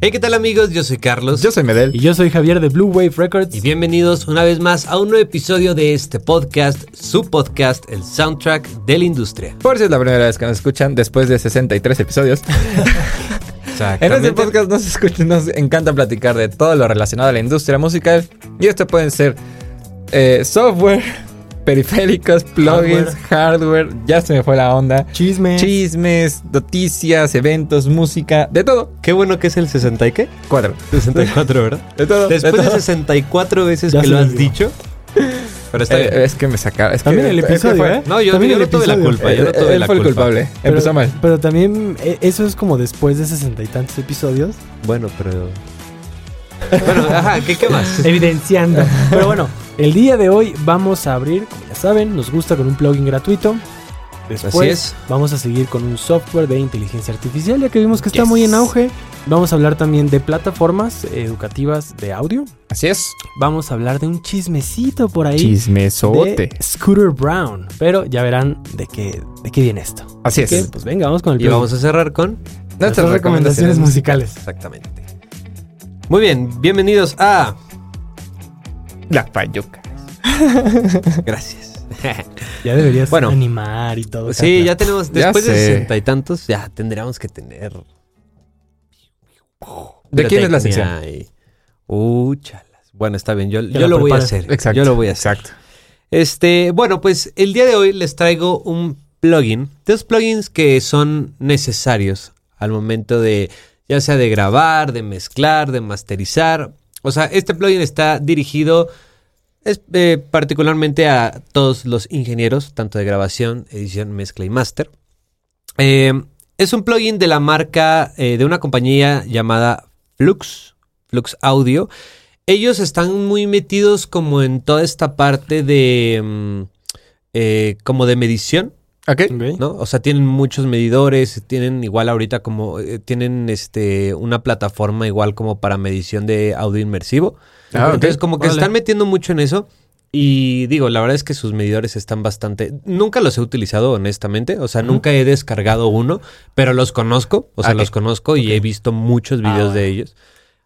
Hey, ¿qué tal amigos? Yo soy Carlos. Yo soy Medel. Y yo soy Javier de Blue Wave Records. Y bienvenidos una vez más a un nuevo episodio de este podcast, su podcast, el soundtrack de la industria. Por si es la primera vez que nos escuchan, después de 63 episodios. en este podcast nos, escucha, nos encanta platicar de todo lo relacionado a la industria musical. Y esto pueden ser eh, software, periféricos, plugins, hardware. ya se me fue la onda. Chismes. Chismes, noticias, eventos, música, de todo. Qué bueno que es el 60 y qué? 4. 64, ¿verdad? De todo. Después de, de 64 veces que lo has dicho. Pero está eh, Es que me sacaron. Es también el episodio, ¿eh? No, yo, también yo no tuve la culpa. Yo no tuve él la fue el culpa. culpable. Empezó mal. Pero también eh, eso es como después de sesenta y tantos episodios. Bueno, pero... bueno, ajá, ¿qué, ¿qué más? Evidenciando. Pero bueno, el día de hoy vamos a abrir, como ya saben, nos gusta con un plugin gratuito. Después Así es. vamos a seguir con un software de inteligencia artificial, ya que vimos que está Yes. muy en auge. Vamos a hablar también de plataformas educativas de audio. Así es. Vamos a hablar de un chismecito por ahí. Chismesote. de Scooter Brown. Pero ya verán de qué, de qué viene esto. Así Así es. que, pues venga, vamos con el Y plugin. vamos a cerrar con... Nuestras recomendaciones musicales. Exactamente. Muy bien, bienvenidos a... La payuca. Gracias. Ya deberías Bueno. animar y todo. Sí, ya tenemos, Ya después de sesenta y tantos, ya tendríamos que tener. ¿De quién es la sección? y- Uh, chalas. Bueno, está bien, yo, yo lo voy a hacer. Exacto. Yo lo voy a hacer. Exacto. Este, bueno, pues el día de hoy les traigo un plugin. Dos plugins que son necesarios al momento de, ya sea de grabar, de mezclar, de masterizar. O sea, este plugin está dirigido eh, particularmente a todos los ingenieros, tanto de grabación, edición, mezcla y master. Eh, es un plugin de la marca, eh, de una compañía llamada Flux, Flux Audio. Ellos están muy metidos como en toda esta parte de, mm, como de medición. Ok. Ok. ¿no? O sea, tienen muchos medidores, tienen igual ahorita como, eh, tienen este, una plataforma igual como para medición de audio inmersivo. Ah. Entonces como que se están metiendo mucho en eso. Y digo, la verdad es que sus medidores están bastante... Nunca los he utilizado, honestamente. O sea, nunca he descargado uno, pero los conozco. O sea, los conozco y he visto muchos Ah, videos de bueno. ellos.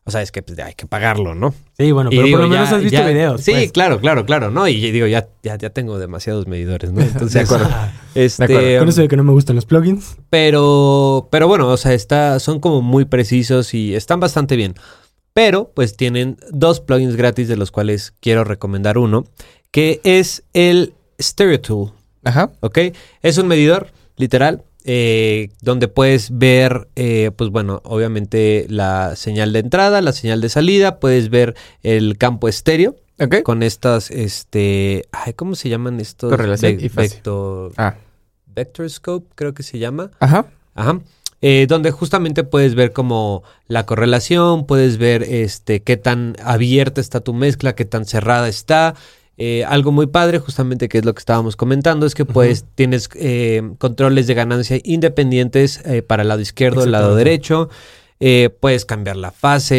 O sea, es que pues, hay que pagarlo, ¿no? Sí, bueno, Y pero digo, por lo menos ya- has visto ya- videos. Sí, pues. claro, claro, claro, ¿no? Y digo, ya, ya, ya tengo demasiados medidores, ¿no? Entonces, De acuerdo. Este, De acuerdo. Con eso de que no me gustan los plugins. pero, pero bueno, o sea, está, son como muy precisos y están bastante bien. Pero, pues tienen dos plugins gratis de los cuales quiero recomendar uno, que es el Stereo Tool, Ajá. ¿ok? Es un medidor, literal, eh, donde puedes ver, eh, pues bueno, obviamente la señal de entrada, la señal de salida, puedes ver el campo estéreo con estas, este, ay, ¿cómo se llaman estos? Correlación Ve- y fase. vector- Ah. Vectorscope, creo que se llama. Ajá. Ajá. Eh, donde justamente puedes ver como la correlación, puedes ver este qué tan abierta está tu mezcla, qué tan cerrada está. Eh, algo muy padre, justamente que es lo que estábamos comentando, es que pues tienes eh, controles de ganancia independientes eh, para el lado izquierdo, el lado derecho. Eh, puedes cambiar la fase.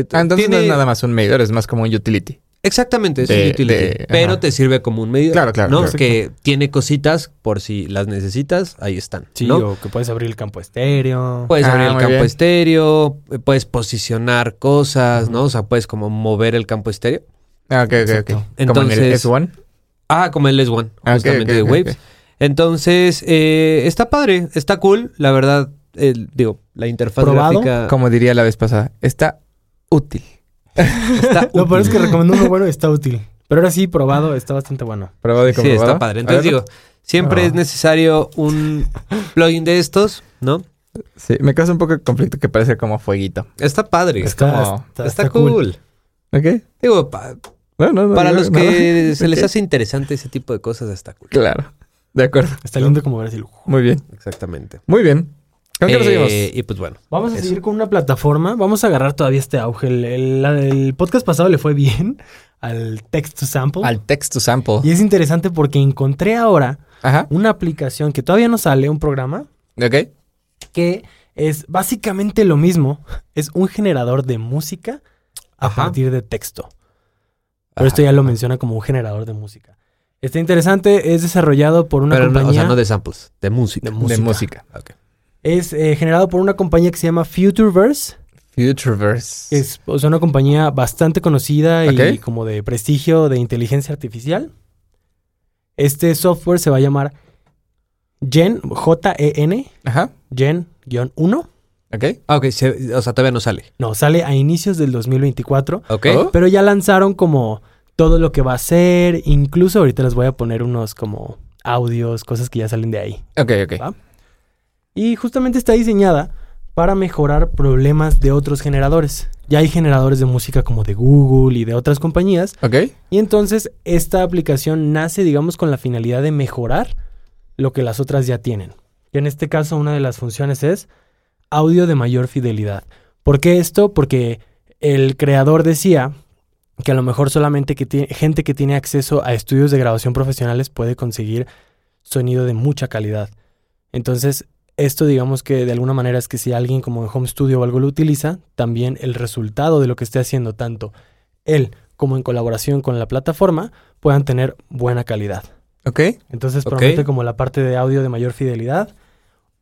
eh, Ah, entonces no es nada más un medidor, es más como un utility. Exactamente, es de- un utility, de- pero ajá. te sirve como un medidor. Claro, claro, ¿no? claro. Que tiene cositas por si las necesitas, ahí están. Sí, ¿no? o que puedes abrir el campo estéreo. Puedes Ah, abrir el campo bien. estéreo, puedes posicionar cosas, ¿no? O sea, puedes como mover el campo estéreo. Ah, ok, ok, ok. Exacto. Como en el Entonces- S1. Ah, como el S1, Ah, justamente de Waves. Entonces, eh, está padre, está cool, la verdad. digo, la interfaz ¿Probado? gráfica Como diría la vez pasada, está útil. está Lo peor es que recomiendo uno bueno y está útil. Pero ahora sí, probado, está bastante bueno. Probado y Sí, comprobado. está padre. Entonces digo, siempre es necesario un plugin de estos, ¿no? Sí, me causa un poco de conflicto que parece como fueguito. Está padre. Está, como- está, Está, está cool. ¿Ok? Digo, pa- No, no, no. para no, los que se les hace interesante ese tipo de cosas, está cool. Claro. De acuerdo. Está lindo como ver así. Muy bien. Exactamente. Muy bien. ¿Con qué nos Eh, seguimos? y pues bueno. Vamos a Eso. seguir con una plataforma. Vamos a agarrar todavía este auge. El, el- podcast pasado le fue bien al text to sample. Al text to sample. Y es interesante porque encontré ahora Ajá. una aplicación que todavía no sale, un programa Ok. que es básicamente lo mismo. Es un generador de música a Ajá. partir de texto. Pero esto ya lo menciona como un generador de música. Está interesante, es desarrollado por una Pero no, compañía. o sea, no de samples, de música. de música. De música. Es eh, generado por una compañía que se llama Futureverse. Futureverse. Es o sea, una compañía bastante conocida y como de prestigio de inteligencia artificial. Este software se va a llamar Gen, J-E-N, Ajá. Gen-1. Ok. Ah, ok, se- o sea, todavía no sale. No, sale a inicios del 2024. Ok. Oh. Pero ya lanzaron como todo lo que va a ser. Incluso ahorita les voy a poner unos como audios, cosas que ya salen de ahí. Ok, ok. ¿Va? Y justamente está diseñada para mejorar problemas de otros generadores. Ya hay generadores de música como de Google y de otras compañías. Ok. Y entonces esta aplicación nace, digamos, con la finalidad de mejorar lo que las otras ya tienen. Y en este caso una de las funciones es audio de mayor fidelidad. ¿Por qué esto? Porque el creador decía que a lo mejor solamente que tiene, gente que tiene acceso a estudios de grabación profesionales puede conseguir sonido de mucha calidad. Entonces, esto digamos que de alguna manera es que si alguien como en Home Studio o algo lo utiliza, también el resultado de lo que esté haciendo tanto él como en colaboración con la plataforma puedan tener buena calidad. Ok. Entonces promete como la parte de audio de mayor fidelidad,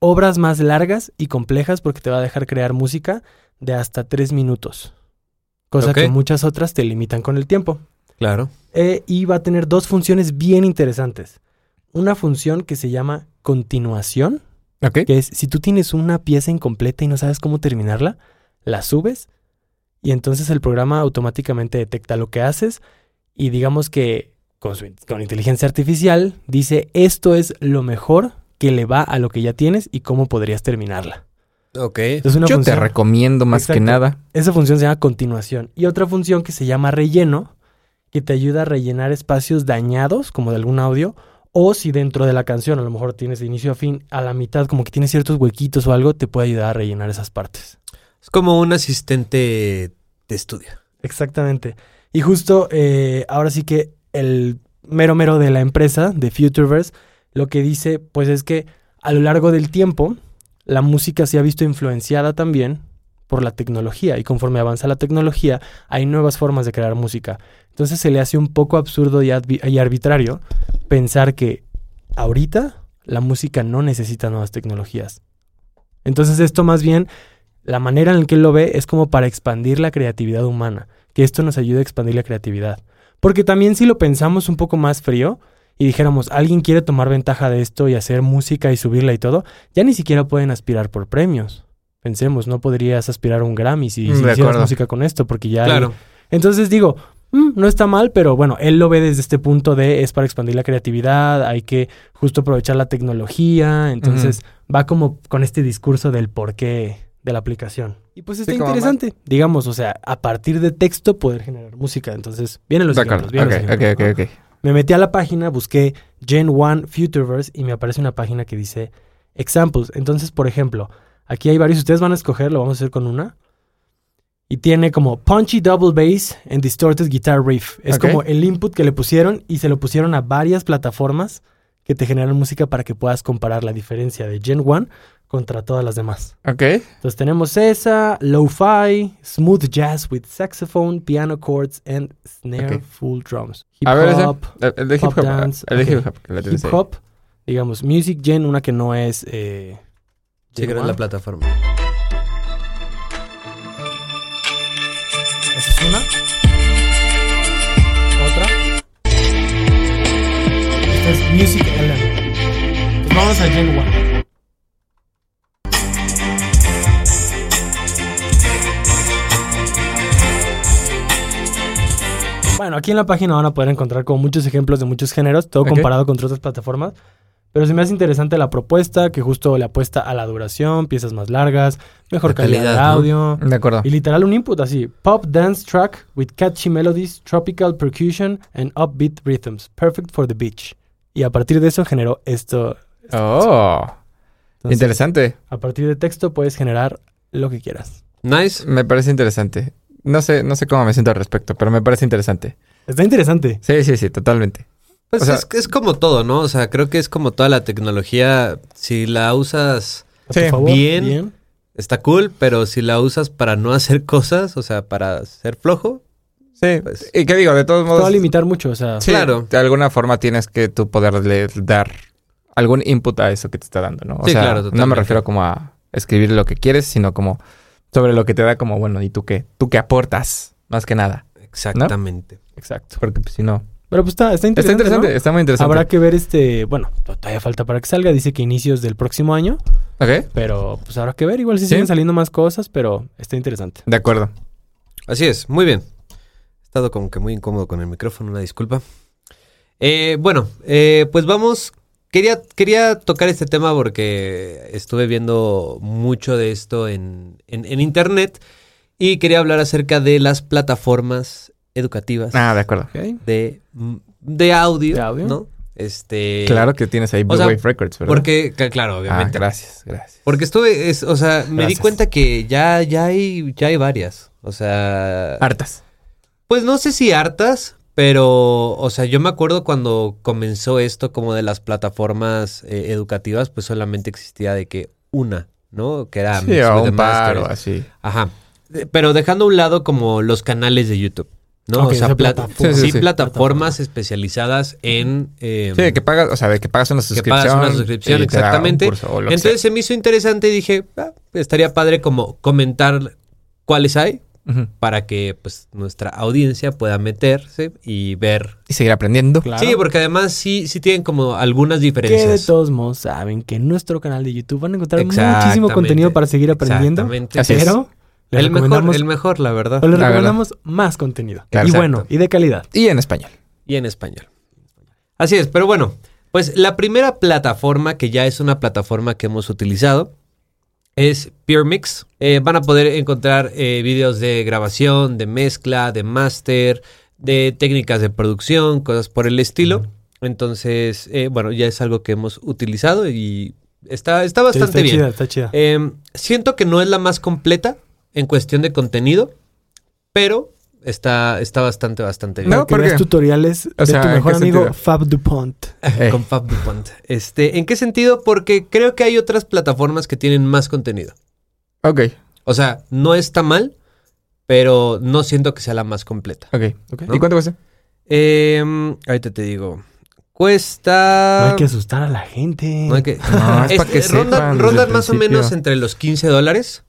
obras más largas y complejas porque te va a dejar crear música de hasta tres minutos, cosa que muchas otras te limitan con el tiempo. Claro. Eh, y va a tener dos funciones bien interesantes. Una función que se llama continuación, que es si tú tienes una pieza incompleta y no sabes cómo terminarla, la subes y entonces el programa automáticamente detecta lo que haces y digamos que con, su con inteligencia artificial dice esto es lo mejor que le va a lo que ya tienes y cómo podrías terminarla. Ok. Es una Yo te recomiendo más que nada. esa función se llama continuación. Y otra función que se llama relleno, que te ayuda a rellenar espacios dañados, como de algún audio, o si dentro de la canción, a lo mejor tienes de inicio a fin, a la mitad, como que tienes ciertos huequitos o algo, te puede ayudar a rellenar esas partes. Es como un asistente de estudio. Exactamente. Y justo eh, ahora sí que el mero mero de la empresa, de Futureverse, lo que dice, pues es que a lo largo del tiempo, la música se ha visto influenciada también por la tecnología y conforme avanza la tecnología hay nuevas formas de crear música. Entonces se le hace un poco absurdo y, arbitrario pensar que ahorita la música no necesita nuevas tecnologías. Entonces esto más bien, la manera en la que él lo ve es como para expandir la creatividad humana, que esto nos ayude a expandir la creatividad. Porque también si lo pensamos un poco más frío y dijéramos, alguien quiere tomar ventaja de esto y hacer música y subirla y todo, ya ni siquiera pueden aspirar por premios. Pensemos, no podrías aspirar a un Grammy si, si hicieras acuerdo. música con esto, porque ya... hay- Claro. Entonces digo, mm, no está mal, pero bueno, él lo ve desde este punto de es para expandir la creatividad, hay que justo aprovechar la tecnología, entonces va como con este discurso del porqué de la aplicación. Y pues está Sí, como interesante, digamos, o sea, a partir de texto poder generar música, entonces vienen los De ejemplos, vienen los Ok, ok, ejemplos. Me metí a la página, busqué Gen 1 Futureverse y me aparece una página que dice Examples. Entonces, por ejemplo, aquí hay varios, ustedes van a escoger, lo vamos a hacer con una. Y tiene como punchy double bass and distorted guitar riff. Es como el input que le pusieron y se lo pusieron a varias plataformas que te generan música para que puedas comparar la diferencia de Gen 1 contra todas las demás. Ok. Entonces tenemos esa, lo-fi, smooth jazz with saxophone, piano chords and snare Ok. full drums. Hip A ver, ese. hop, El, el de hip hop. dance, El de hip hop. que hip hop, digamos, Music Gen, una que no es... Eh, Sí, que la plataforma. Esa es una. Otra. Esta es Music Element. Pues vamos a Gen 1. Bueno, aquí en la página van a poder encontrar como muchos ejemplos de muchos géneros, todo comparado contra otras plataformas. Pero se me hace interesante la propuesta, que justo le apuesta a la duración, piezas más largas, mejor La calidad, calidad, de ¿no? audio. De acuerdo. Y literal un input así, pop dance track with catchy melodies, tropical percussion and upbeat rhythms, perfect for the beach. Y a partir de eso generó esto. Oh. Entonces, Interesante. A partir de texto puedes generar lo que quieras. Nice. Me parece interesante. No sé, no sé cómo me siento al respecto, pero me parece interesante. Está interesante. Sí, sí, sí, totalmente. Pues O sea- es, es como todo, ¿no? O sea, creo que es como toda la tecnología. Si la usas, Sí, bien. está cool, pero si la usas para no hacer cosas, o sea, para ser flojo, Sí. Pues- y qué digo, de todos Te va modos. a limitar mucho, o sea. Sí, Claro. De alguna forma tienes que tú poderle dar algún input a eso que te está dando, ¿no? O Sí, sea, claro, no me refiero como a escribir lo que quieres, sino como Sobre lo que te da como, bueno, ¿y tú qué? ¿Tú qué aportas? Más que nada. Exactamente. Exacto. Porque pues, si no... Pero pues está, está Está interesante. interesante, ¿no? está muy interesante. Habrá que ver este. Bueno, todavía falta para que salga. Dice que inicios del próximo año. Ok, Pero pues habrá que ver. Igual si Sí. siguen saliendo más cosas, pero está interesante. de acuerdo. Así es, muy bien. He estado como que muy incómodo con el micrófono, una disculpa. Eh, bueno, eh, pues vamos. Quería, quería tocar este tema porque estuve viendo mucho de esto en, en- en internet y quería hablar acerca de las plataformas educativas Ah, de acuerdo. de, de audio, ¿De audio? ¿no? Este, Claro que tienes ahí o Blue sea, Wave Records, ¿verdad? Porque, cl- claro, Ah, obviamente. gracias, gracias. Porque estuve, es, o sea, me di cuenta que ya, ya hay, ya hay varias. O sea, Hartas. pues no sé si hartas, pero, o sea, yo me acuerdo cuando comenzó esto como de las plataformas eh, educativas, pues solamente existía de que una, ¿no? Que era Sí, o un par o así. Ajá. Pero dejando a un lado como los canales de YouTube, ¿no? O sea, plata- plataforma. sí, Sí, sí, sí. plataformas especializadas en... eh, Sí, de que pagas, o sea, de que pagas una que suscripción. pagas una un exactamente. curso que Entonces se me hizo interesante y dije, ah, estaría padre como comentar cuáles hay para que pues nuestra audiencia pueda meterse y ver. Y seguir aprendiendo. Claro. Sí, porque además sí, sí tienen como algunas que de diferencias. todos modos saben que en nuestro canal de YouTube van a encontrar muchísimo contenido para seguir aprendiendo. Exactamente. Así. Pero El mejor, el mejor, la verdad. o les verdad. recomendamos más contenido. Claro, y exacto. bueno, y de calidad. Y en español. Y en español. Así es, pero bueno, pues la primera plataforma que ya es una plataforma que hemos utilizado es PureMix. Eh, van a poder encontrar eh, videos de grabación, de mezcla, de máster, de técnicas de producción, cosas por el estilo. Entonces, eh, bueno, ya es algo que hemos utilizado y está, está Sí, bastante está bien. chida, está chida. Eh, siento que no es la más completa en cuestión de contenido, pero está, está bastante, bastante bien. No, Para que ¿por veas qué? tutoriales O de sea, tu ¿en mejor amigo sentido? Fab Dupont. Eh. Con Fab DuPont. Este, ¿En qué sentido? Porque creo que hay otras plataformas que tienen más contenido. Ok, O sea, no está mal, pero no siento que sea la más completa. ok. Ok. ¿Y cuánto cuesta? Eh, ahorita te digo. No Cuesta. hay que asustar a la gente. no hay que- No, es Este, para que rondan, más o menos entre los 15 dólares.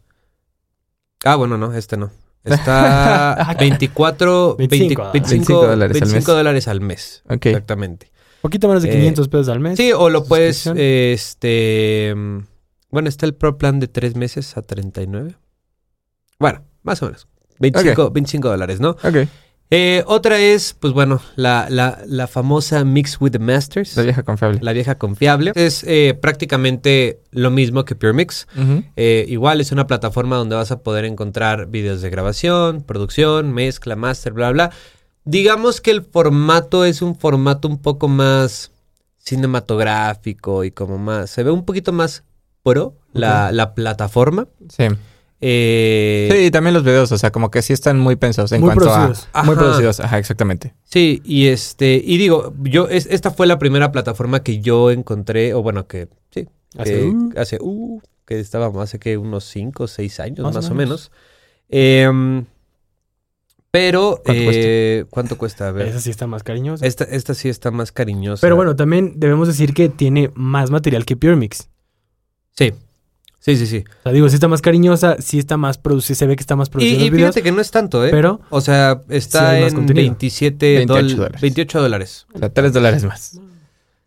Ah, bueno, no, este no. Está 24, 25 20 dólares. 25, 25 dólares al 25 mes. dólares al mes. Ok. Exactamente. Poquito menos de Eh, 500 pesos al mes. Sí, o lo puedes, este, mm, bueno, está el Pro Plan de 3 meses a 39. Bueno, más o menos. 25, 25 dólares, ¿no? Ok. Eh, otra es, pues bueno, la, la, la famosa Mix with the Masters. La vieja confiable. La vieja confiable. Es eh, prácticamente lo mismo que Pure Mix. Eh, igual es una plataforma donde vas a poder encontrar videos de grabación, producción, mezcla, master, bla, bla. Digamos que el formato es un formato un poco más cinematográfico y como más... Se ve un poquito más pro la, la plataforma. Sí. Eh, Sí, y también los videos, o sea, como que sí están muy pensados en Muy cuanto producidos. a... Muy producidos, ajá, exactamente. Sí, y este, y digo, yo, es, esta fue la primera plataforma que yo encontré, o bueno, que sí, Hace, que uh. hace, uh, que estábamos hace que unos 5 o 6 años, Más más, o menos. menos. Em, pero, ¿Cuánto eh, ¿cuánto cuesta? A ver. Esa sí está más cariñosa. Esta, esta sí está más cariñosa. Pero bueno, también debemos decir que tiene más material que Pure Mix. Sí, sí, sí, sí. O sea, digo, sí está más cariñosa, sí está más producida, se ve que está más Y, producida y videos, fíjate que no es tanto, ¿eh? pero o sea, Sí está más en contenido. 27 28 dol- dólares. 28 dólares. O sea, 3 dólares más.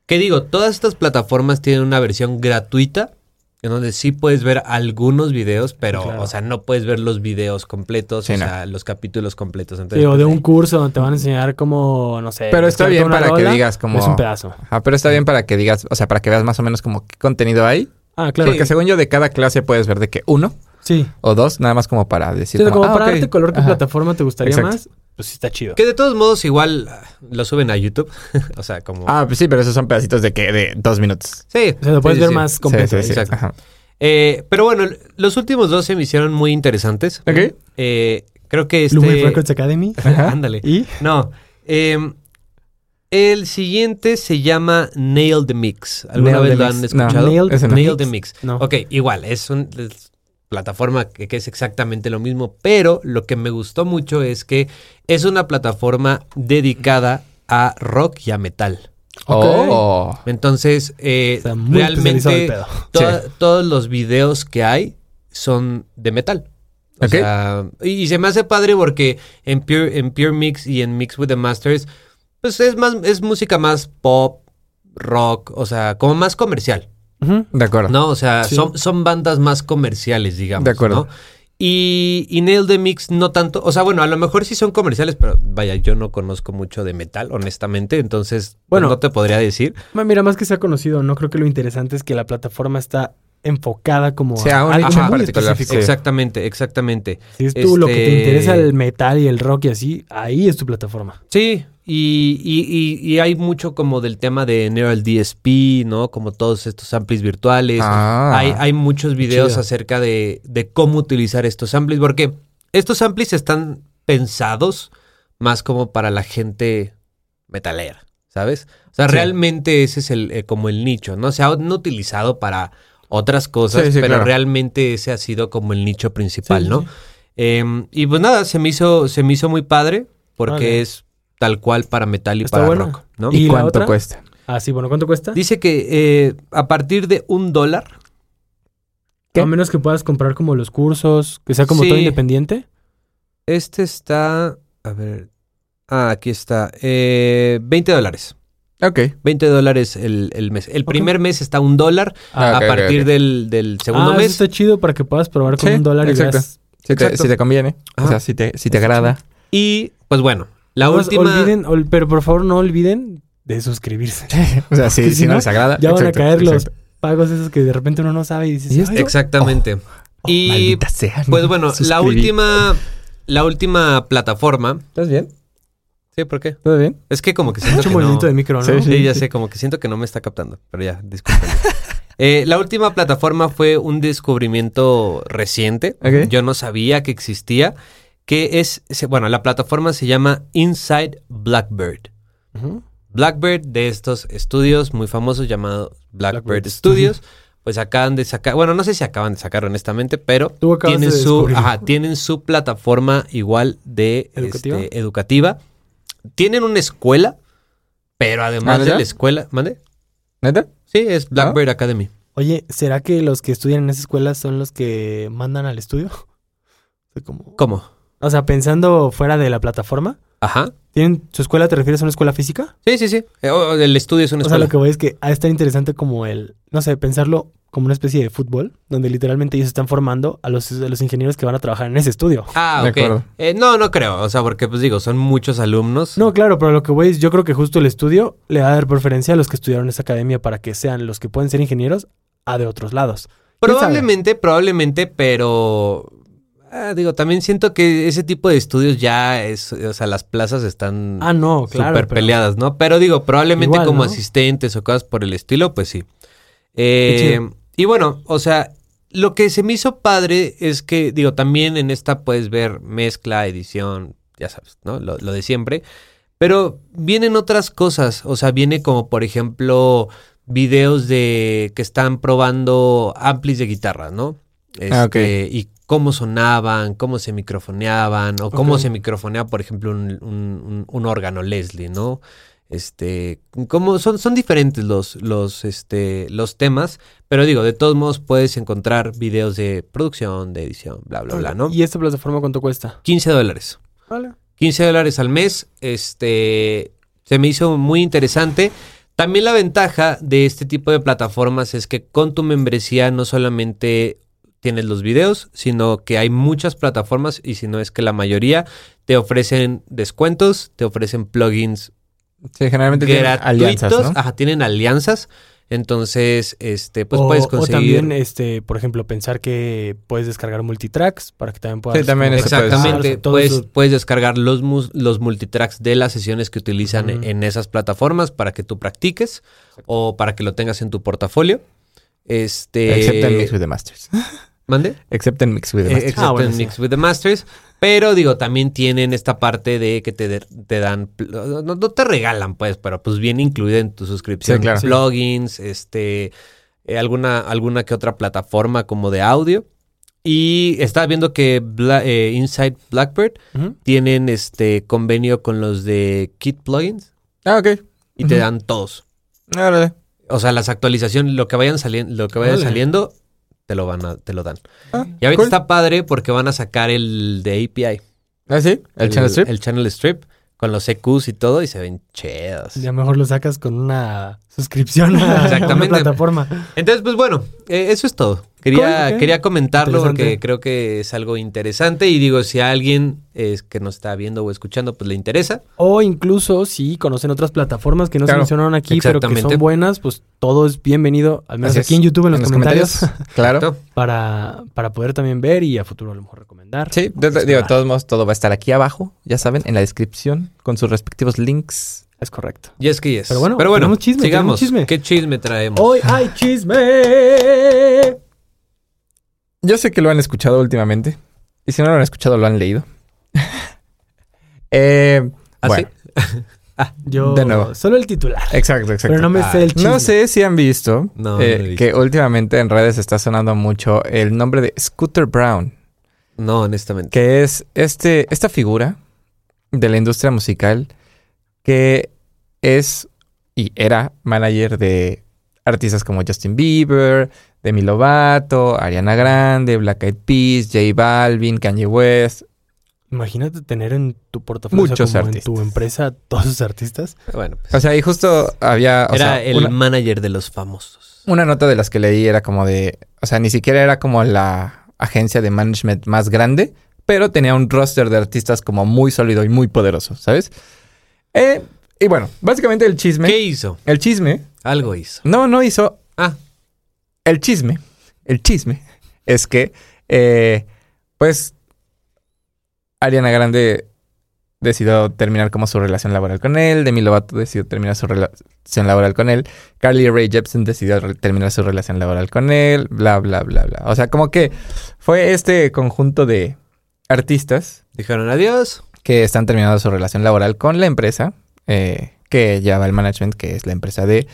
Que digo, todas estas plataformas tienen una versión gratuita en donde sí puedes ver algunos videos, pero, Claro. o sea, no puedes ver los videos completos, Sí, o no. sea, los capítulos completos. sí, Entonces, o pues, de ahí- un curso donde te van a enseñar cómo, no sé. Pero está bien para que digas como... Es un pedazo. Ajá, pero está bien para que digas, o sea, para que veas más o menos como qué contenido hay. Ah, claro. Porque según yo, de cada clase puedes ver de que uno Sí. o dos, nada más como para decir. Sí, como, ah, para darte color qué Ajá. plataforma te gustaría Exacto. más, pues sí está chido. Que de todos modos igual ah, lo suben a YouTube, o sea, como... Ah, pues sí, pero esos son pedacitos de que de dos minutos. sí. O sea, lo puedes sí, ver sí. más completo. Sí, sí, sí. exacto. Ajá. Eh, pero bueno, los últimos dos se me hicieron muy interesantes. Ok. Eh, creo que este... Records Academy. Ajá. Ándale. Y No. em, el siguiente se llama Nail the Mix. ¿Alguna Nail vez lo Mix. han No, escuchado? Nail no. Nail the Mix. No. Ok, igual, es una plataforma que, que es exactamente lo mismo, pero lo que me gustó mucho es que es una plataforma dedicada a rock y a metal. Ok. Oh. Entonces, eh, o sea, realmente todos los videos que hay son de metal. O sea, y, se me hace padre porque en Pure, en Pure Mix y en Mix with the Masters, pues es más, es música más pop, rock, o sea, como más comercial. De acuerdo. No, o sea, son, son bandas más comerciales, digamos. De acuerdo. Y, y Nail the Mix no tanto, o sea, bueno, a lo mejor sí son comerciales, pero vaya, yo no conozco mucho de metal, honestamente, entonces pues, bueno, no te podría decir. Mira, más que sea conocido, no creo que lo interesante es que la plataforma está enfocada como sea, a algo muy específico. Exactamente, exactamente. Si es tú lo que te este interesa el metal y el rock y así, ahí es tu plataforma. Sí, y, y, y, hay mucho como del tema de Neural DSP, ¿no? Como todos estos amplis virtuales. Ah, hay, hay, muchos videos acerca de, de, cómo utilizar estos amplis, porque estos amplis están pensados más como para la gente metalera, ¿sabes? O sea, realmente ese es el, eh, como el nicho, ¿no? Se han utilizado para otras cosas, pero realmente ese ha sido como el nicho principal, ¿no? Em, y pues nada, se me hizo, se me hizo muy padre porque es tal cual para metal y para rock. ¿no? ¿Y, cuánto cuesta? Ah, sí, bueno, ¿cuánto cuesta? Dice que eh, a partir de un dólar. A menos que puedas comprar como los cursos, que sea como todo independiente. Este está. A ver. Ah, aquí está. Eh, 20 dólares. Ok. 20 dólares el, mes. El primer mes está un dólar. Ah, a partir Del, segundo ah, mes. Eso está chido para que puedas probar con un dólar exacto. y Si, te, si te conviene. O sea, si te, si te agrada. Y pues bueno, la última. Olviden, pero por favor no olviden de suscribirse. o sea, si, si no les agrada. Ya van a caer los pagos esos que de repente uno no sabe y dices. Exactamente. Oh, oh, y pues bueno, la última, la última plataforma. ¿Estás bien? Sí, ¿por qué? ¿Todo bien? Es que como que siento Mucho que movimiento de micro, ¿no? Sí, ya sé, como que siento que no me está captando. Pero ya, discúlpenme. eh, la última plataforma fue un descubrimiento reciente. Yo no sabía que existía que es, bueno, la plataforma se llama Inside Blackbird. Blackbird de estos estudios muy famosos llamados Blackbird, Studios. Pues acaban de sacar, bueno, no sé si acaban de sacar honestamente, pero tienen su, tienen su plataforma igual de ¿Educativa? Este, educativa. Tienen una escuela, pero además de la escuela, ¿mande? ¿Neta? Sí, es Blackbird Academy. Oye, ¿será que los que estudian en esa escuela son los que mandan al estudio? ¿Cómo? O sea, pensando fuera de la plataforma. Ajá. ¿Tienen su escuela? ¿Te refieres a una escuela física? Sí, sí, sí. Eh, el estudio es una escuela. O sea, lo que voy es que ha de estar interesante como el, no sé, pensarlo como una especie de fútbol, donde literalmente ellos están formando a los, los ingenieros que van a trabajar en ese estudio. Ah, ok. Eh, no, no creo. O sea, porque pues digo, son muchos alumnos. No, claro, pero lo que voy es, yo creo que justo el estudio le va a dar preferencia a los que estudiaron esa academia para que sean los que pueden ser ingenieros a de otros lados. Probablemente, probablemente, pero Ah, digo, también siento que ese tipo de estudios ya es, o sea, las plazas están ah, no, súper peleadas, ¿no? Pero digo, probablemente como asistentes o cosas por el estilo, pues sí. Eh, y bueno, o sea, lo que se me hizo padre es que, digo, también en esta puedes ver mezcla, edición, ya sabes, ¿no? Lo, de siempre. Pero vienen otras cosas, o sea, viene como por ejemplo videos de que están probando amplis de guitarra, ¿no? ah, ok. Este, y cómo sonaban, cómo se microfoneaban, o cómo se microfonea, por ejemplo, un, órgano Leslie, ¿no? Este, como son, son diferentes los, los, este, los temas, pero digo, de todos modos puedes encontrar videos de producción, de edición, bla, bla, bla, ¿no? ¿Y esta plataforma cuánto cuesta? 15 dólares. Vale. 15 dólares al mes, este, se me hizo muy interesante. También la ventaja de este tipo de plataformas es que con tu membresía no solamente tienes los videos, sino que hay muchas plataformas y si no es que la mayoría te ofrecen descuentos, te ofrecen plugins. Sí, generalmente tienen alianzas, ¿no? Ajá, tienen alianzas. Entonces, este, pues puedes conseguir. O también, este, por ejemplo, pensar que puedes descargar multitracks para que también puedas. Sí, también Exactamente. Puedes, puedes, descargar los, los multitracks de las sesiones que utilizan en esas plataformas para que tú practiques o para que lo tengas en tu portafolio. Este. Excepto en Mix with the Masters. ¿Mande? Excepto en Mix with the Masters. Ah, excepto en Mix with the Masters. Pero digo, también tienen esta parte de que te, te dan, no, te regalan pues, pero pues viene incluida en tu suscripción. Sí, Plugins, este, eh, alguna, alguna que otra plataforma como de audio. Y estaba viendo que eh, Inside Blackbird tienen este convenio con los de Kit Plugins. Ah, ok. Y te dan todos. Árale. O sea, las actualizaciones, lo que vayan saliendo, lo que vaya saliendo, te lo van a, te lo dan. Ah, y ahorita está padre porque van a sacar el de API. ¿Ah, sí? ¿El, Channel Strip? El Channel Strip con los EQs y todo y se ven chidos. Y a lo mejor lo sacas con una suscripción a, Exactamente. una plataforma. Entonces, pues bueno, eh, eso es todo. Quería, quería comentarlo porque creo que es algo interesante y digo, si a alguien es que nos está viendo o escuchando, pues le interesa. O incluso si conocen otras plataformas que no se mencionaron aquí, pero que son buenas, pues todo es bienvenido, al menos aquí en YouTube en los, comentarios. claro. para, para poder también ver y a futuro a lo mejor recomendar. Sí, digo, de todos modos, todo va a estar aquí abajo, ya saben, en la descripción, con sus respectivos links. Es correcto. Y es que es. Pero bueno, Pero bueno chisme, sigamos. Chisme. ¿Qué chisme traemos? Hoy hay chisme. Yo sé que lo han escuchado últimamente. Y si no lo han escuchado, lo han leído. eh, ¿Ah, bueno. ah, yo de nuevo. Solo el titular. Exacto, exacto. Pero no me sé el chisme. No sé si han visto, eh, que últimamente en redes está sonando mucho el nombre de Scooter Brown. No, honestamente. Que es este, esta figura de la industria musical que es y era manager de artistas como Justin Bieber, Demi Lovato, Ariana Grande, Black Eyed Peas, J Balvin, Kanye West. Imagínate tener en tu portafolio, Muchos como en tu empresa, todos esos artistas. Bueno, pues, O sea, y justo había... era el manager de los famosos. Una nota de las que leí era como de... O sea, ni siquiera era como la agencia de management más grande, pero tenía un roster de artistas como muy sólido y muy poderoso, ¿sabes? Eh, y bueno, básicamente el chisme... ¿Qué hizo? El chisme... Algo hizo. No, no hizo... Ah, el chisme, el chisme es que, eh, pues, Ariana Grande decidió terminar como su relación laboral con él, Demi Lovato decidió terminar su relación laboral con él, Carly Rae Jepsen decidió terminar su relación laboral con él, bla, bla, bla, bla. O sea, como que fue este conjunto de artistas. Dijeron adiós. Que están terminando su relación laboral con la empresa eh, que lleva el management, que es la empresa de,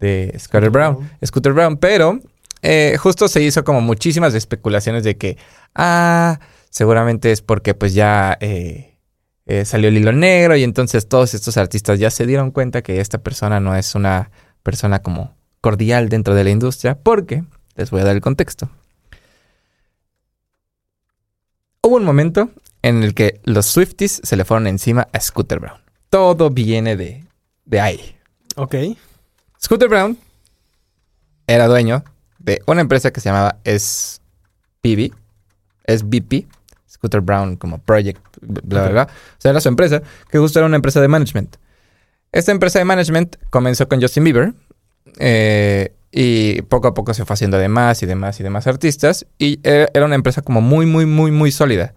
de Scooter Brown. Scooter Brown, pero eh, justo se hizo como muchísimas especulaciones de que, ah, seguramente es porque pues ya eh, eh, salió el hilo negro y entonces todos estos artistas ya se dieron cuenta que esta persona no es una persona como cordial dentro de la industria, porque, les voy a dar el contexto. Hubo un momento en el que los Swifties se le fueron encima a Scooter Brown. Todo viene de, de ahí. Ok. Scooter Brown era dueño de una empresa que se llamaba SPV, SBP, Scooter Brown como Project, bla, bla, bla. O sea, era su empresa, que justo era una empresa de management. Esta empresa de management comenzó con Justin Bieber eh, y poco a poco se fue haciendo de más y demás y demás artistas y era una empresa como muy, muy, muy, muy sólida.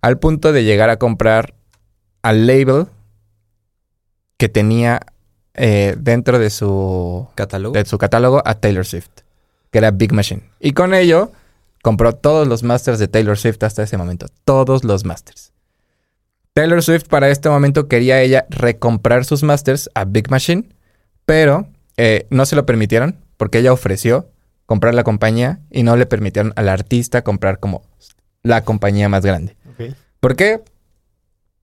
Al punto de llegar a comprar al label que tenía eh, dentro de su catálogo, de su catálogo a Taylor Swift que era Big Machine. Y con ello compró todos los masters de Taylor Swift hasta ese momento. Todos los masters. Taylor Swift para este momento quería ella recomprar sus masters a Big Machine, pero eh, no se lo permitieron porque ella ofreció comprar la compañía y no le permitieron al artista comprar como la compañía más grande. ¿Por qué?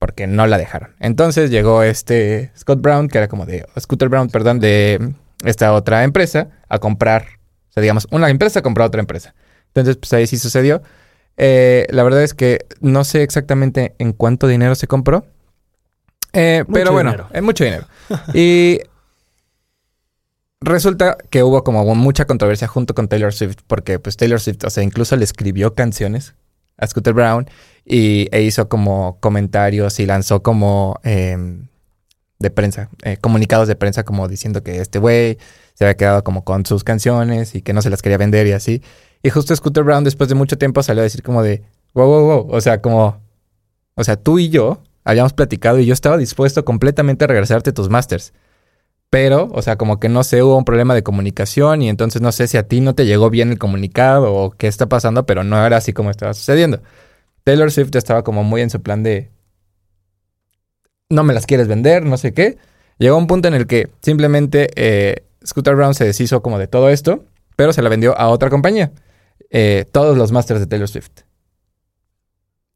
Porque no la dejaron. Entonces llegó este Scott Brown, que era como de Scooter Brown, perdón, de esta otra empresa, a comprar sea, digamos, una empresa compró a otra empresa. Entonces, pues ahí sí sucedió. Eh, la verdad es que no sé exactamente en cuánto dinero se compró. Eh, pero bueno, es mucho dinero. y resulta que hubo como mucha controversia junto con Taylor Swift, porque pues Taylor Swift, o sea, incluso le escribió canciones a Scooter Brown y, e hizo como comentarios y lanzó como em, de prensa, eh, comunicados de prensa como diciendo que este güey se había quedado como con sus canciones y que no se las quería vender y así. Y justo Scooter Brown después de mucho tiempo salió a decir como de, wow, wow, wow, o sea, como, o sea, tú y yo habíamos platicado y yo estaba dispuesto completamente a regresarte tus masters. Pero, o sea, como que no sé, hubo un problema de comunicación y entonces no sé si a ti no te llegó bien el comunicado o qué está pasando, pero no era así como estaba sucediendo. Taylor Swift estaba como muy en su plan de, no me las quieres vender, no sé qué. Llegó un punto en el que simplemente eh, Scooter Brown se deshizo como de todo esto, pero se la vendió a otra compañía. Eh, todos los masters de Taylor Swift.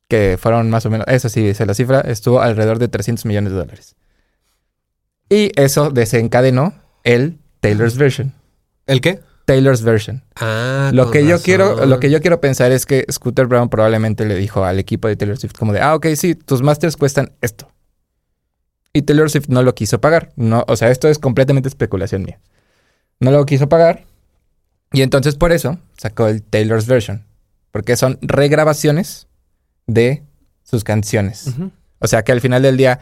Que fueron más o menos, eso sí, dice la cifra, estuvo alrededor de 300 millones de dólares. Y eso desencadenó el Taylor's Version. ¿El qué? Taylor's version. Ah, Lo que yo razón. quiero, lo que yo quiero pensar es que Scooter Brown probablemente le dijo al equipo de Taylor Swift como de, ah, ok, sí, tus masters cuestan esto. Y Taylor Swift no lo quiso pagar. No, o sea, esto es completamente especulación mía. No lo quiso pagar. Y entonces por eso sacó el Taylor's version. Porque son regrabaciones de sus canciones. O sea que al final del día,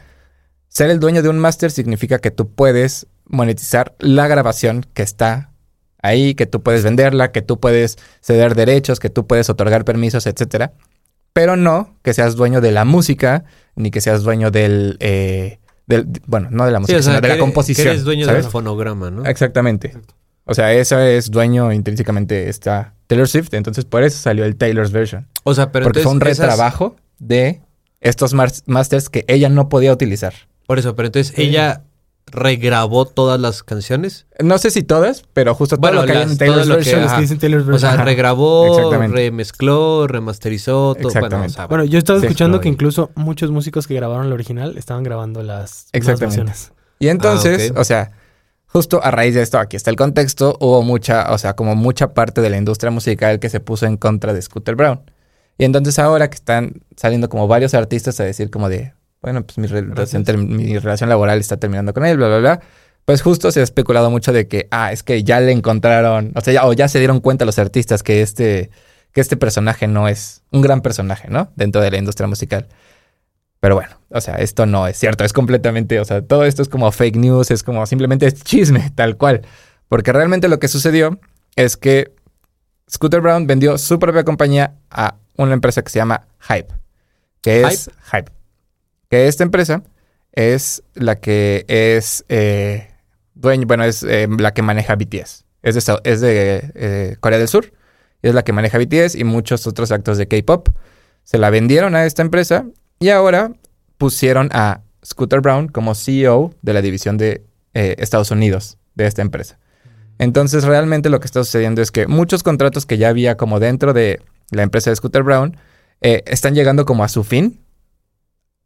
ser el dueño de un máster significa que tú puedes monetizar la grabación que está ahí, que tú puedes venderla, que tú puedes ceder derechos, que tú puedes otorgar permisos, etcétera. Pero no que seas dueño de la música, ni que seas dueño del. eh, del bueno, no de la Sí, música, o sea, sino de la composición. que eres dueño ¿sabes? del fonograma, ¿no? Exactamente. O sea, eso es dueño intrínsecamente está Taylor Swift, entonces por eso salió el Taylor's version. O sea, pero porque fue un entonces esas- retrabajo de estos mas- masters que ella no podía utilizar. Por eso, pero entonces Sí. ella regrabó todas las canciones. No sé si todas, pero justo todo Bueno, lo que hay las- en Taylor's todo lo que- version. Dicen Taylor's O sea, version. Regrabó, remezcló, remasterizó, todo. Bueno, o Exactamente. sea, Bueno, yo estaba Sí, escuchando que incluso muchos músicos que grabaron el original estaban grabando las Exactamente. versiones. Y entonces, Ah, o sea, justo a raíz de esto, aquí está el contexto, hubo mucha, o sea, como mucha parte de la industria musical que se puso en contra de Scooter Brown. Y entonces ahora que están saliendo como varios artistas a decir como de, bueno, pues mi, re- relación, ter- mi relación laboral está terminando con él, bla, bla, bla. Pues justo se ha especulado mucho de que, ah, es que ya le encontraron, o sea, ya, o ya se dieron cuenta los artistas que este, que este personaje no es un gran personaje, ¿no? Dentro de la industria musical. Pero bueno, o sea, esto no es cierto, es completamente, o sea, todo esto es como fake news, es como simplemente es chisme, tal cual. Porque realmente lo que sucedió es que Scooter Brown vendió su propia compañía a una empresa que se llama Hype, que es Hype. Que esta empresa es la que es eh, dueño, bueno, es eh, la que maneja BTS. Es de, es de eh, Corea del Sur, es la que maneja BTS y muchos otros actos de K-pop. Se la vendieron a esta empresa y ahora pusieron a Scooter Brown como CEO de la división de eh, Estados Unidos de esta empresa. Entonces, realmente lo que está sucediendo es que muchos contratos que ya había como dentro de la empresa de Scooter Brown están llegando como a su fin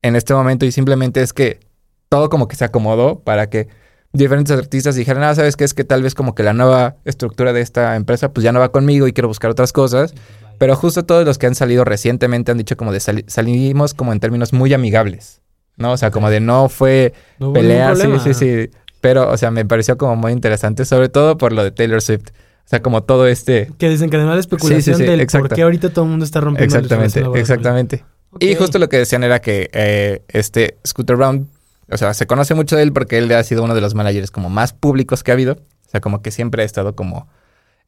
en este momento y simplemente es que todo como que se acomodó para que diferentes artistas dijeran, ah, ¿sabes qué? Es que tal vez como que la nueva estructura de esta empresa pues ya no va conmigo y quiero buscar otras cosas. Pero justo todos los que han salido recientemente han dicho como de sali- salimos como en términos muy amigables, ¿no? O sea, como de no fue No pelea, sí, sí, sí. Pero, o sea, me pareció como muy interesante, sobre todo por lo de Taylor Swift. O sea, como todo este... Que desencadenó la especulación Sí, sí, sí, del exacto. por qué ahorita todo el mundo está rompiendo Exactamente, exactamente. Y justo lo que decían era que eh, este Scooter Brown, o sea, se conoce mucho de él porque él ha sido uno de los managers como más públicos que ha habido. O sea, como que siempre ha estado como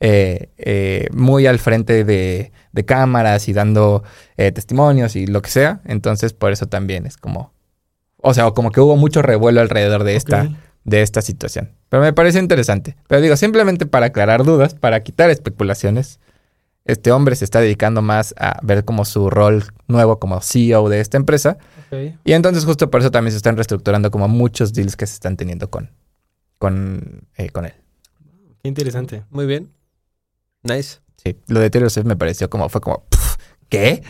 eh, eh, muy al frente de, de cámaras y dando eh, testimonios y lo que sea. Entonces, por eso también es como... O sea, como que hubo mucho revuelo alrededor de esta, de esta situación. Pero me parece interesante. Pero digo, simplemente para aclarar dudas, para quitar especulaciones, este hombre se está dedicando más a ver como su rol nuevo como CEO de esta empresa. Y entonces justo por eso también se están reestructurando como muchos deals que se están teniendo con, con, eh, con él. Qué interesante. Muy bien. Nice. Sí, lo de Taylor Swift me pareció como, fue como, "Pff, ¿qué?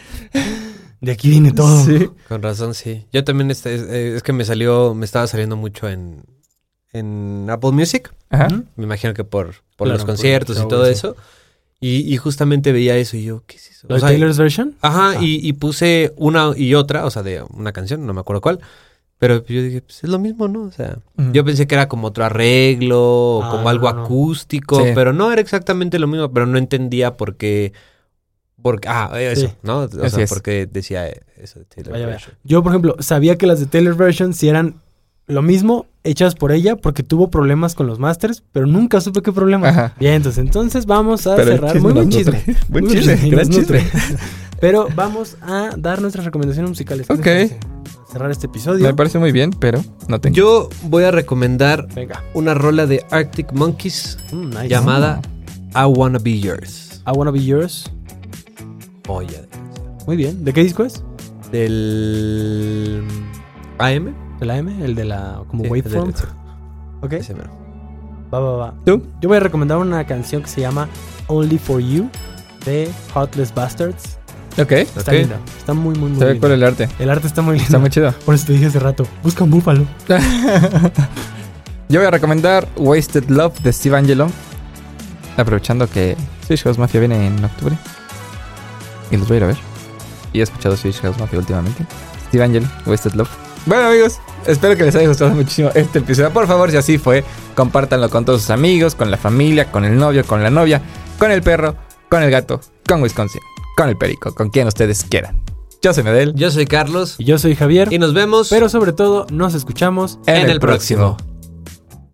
De aquí viene todo. Sí. Con razón, sí. Yo también este, es, es que me salió, me estaba saliendo mucho en, en Apple Music. Ajá. Me imagino que por, por Claro, los por conciertos y todo sí. eso. Y, y justamente veía eso y yo, ¿qué es eso? ¿Lo O de sea, Taylor's version? Ajá, Ah. y, y puse una y otra, o sea, de una canción, no me acuerdo cuál. Pero yo dije, pues es lo mismo, ¿no? O sea, yo pensé que era como otro arreglo, o Ah, como algo no, no. acústico, Sí. pero no era exactamente lo mismo, pero no entendía por qué. Porque, ah, eso, Sí. ¿no? O Así sea, es. por qué decía eso de Taylor vaya. version. Yo, por ejemplo, sabía que las de Taylor version sí eran lo mismo, hechas por ella, porque tuvo problemas con los masters, pero nunca supe qué problema. Ajá. Bien, entonces, entonces vamos a Pero cerrar. chisme Muy buen chisme. Buen Muy chisme, gran chisme. Pero vamos a dar nuestras recomendaciones musicales. ¿Qué les Ok. Cerrar este episodio. Me parece muy bien, pero no tengo. Yo voy a recomendar Venga. una rola de Arctic Monkeys Mm, nice. llamada I Wanna Be Yours. I Wanna Be Yours. Joya. Muy bien. ¿De qué disco es? Del AM. ¿De la M? El de la como Sí, waveform. Ok. ese mero. Va, va, va. ¿Tú? Yo voy a recomendar una canción que se llama Only For You de Heartless Bastards. Ok. Está Ok. linda. Está muy, muy, muy Se ve por el arte. El arte está muy lindo. Está muy chido. Por eso te dije hace rato. Busca un búfalo. Yo voy a recomendar Wasted Love de Steve Angelo. aprovechando que Switch House Mafia viene en octubre. Y los voy a ir a ver. Y he escuchado Switch House Mafia últimamente. Steve Angel, Wasted Love. Bueno amigos, espero que les haya gustado muchísimo este episodio. Por favor, si así fue, compártanlo con todos sus amigos, con la familia, con el novio, con la novia, con el perro, con el gato, con Wisconsin, con el perico, con quien ustedes quieran. Yo soy Medel. Yo soy Carlos. Y yo soy Javier. Y nos vemos. Pero sobre todo, nos escuchamos en, el próximo.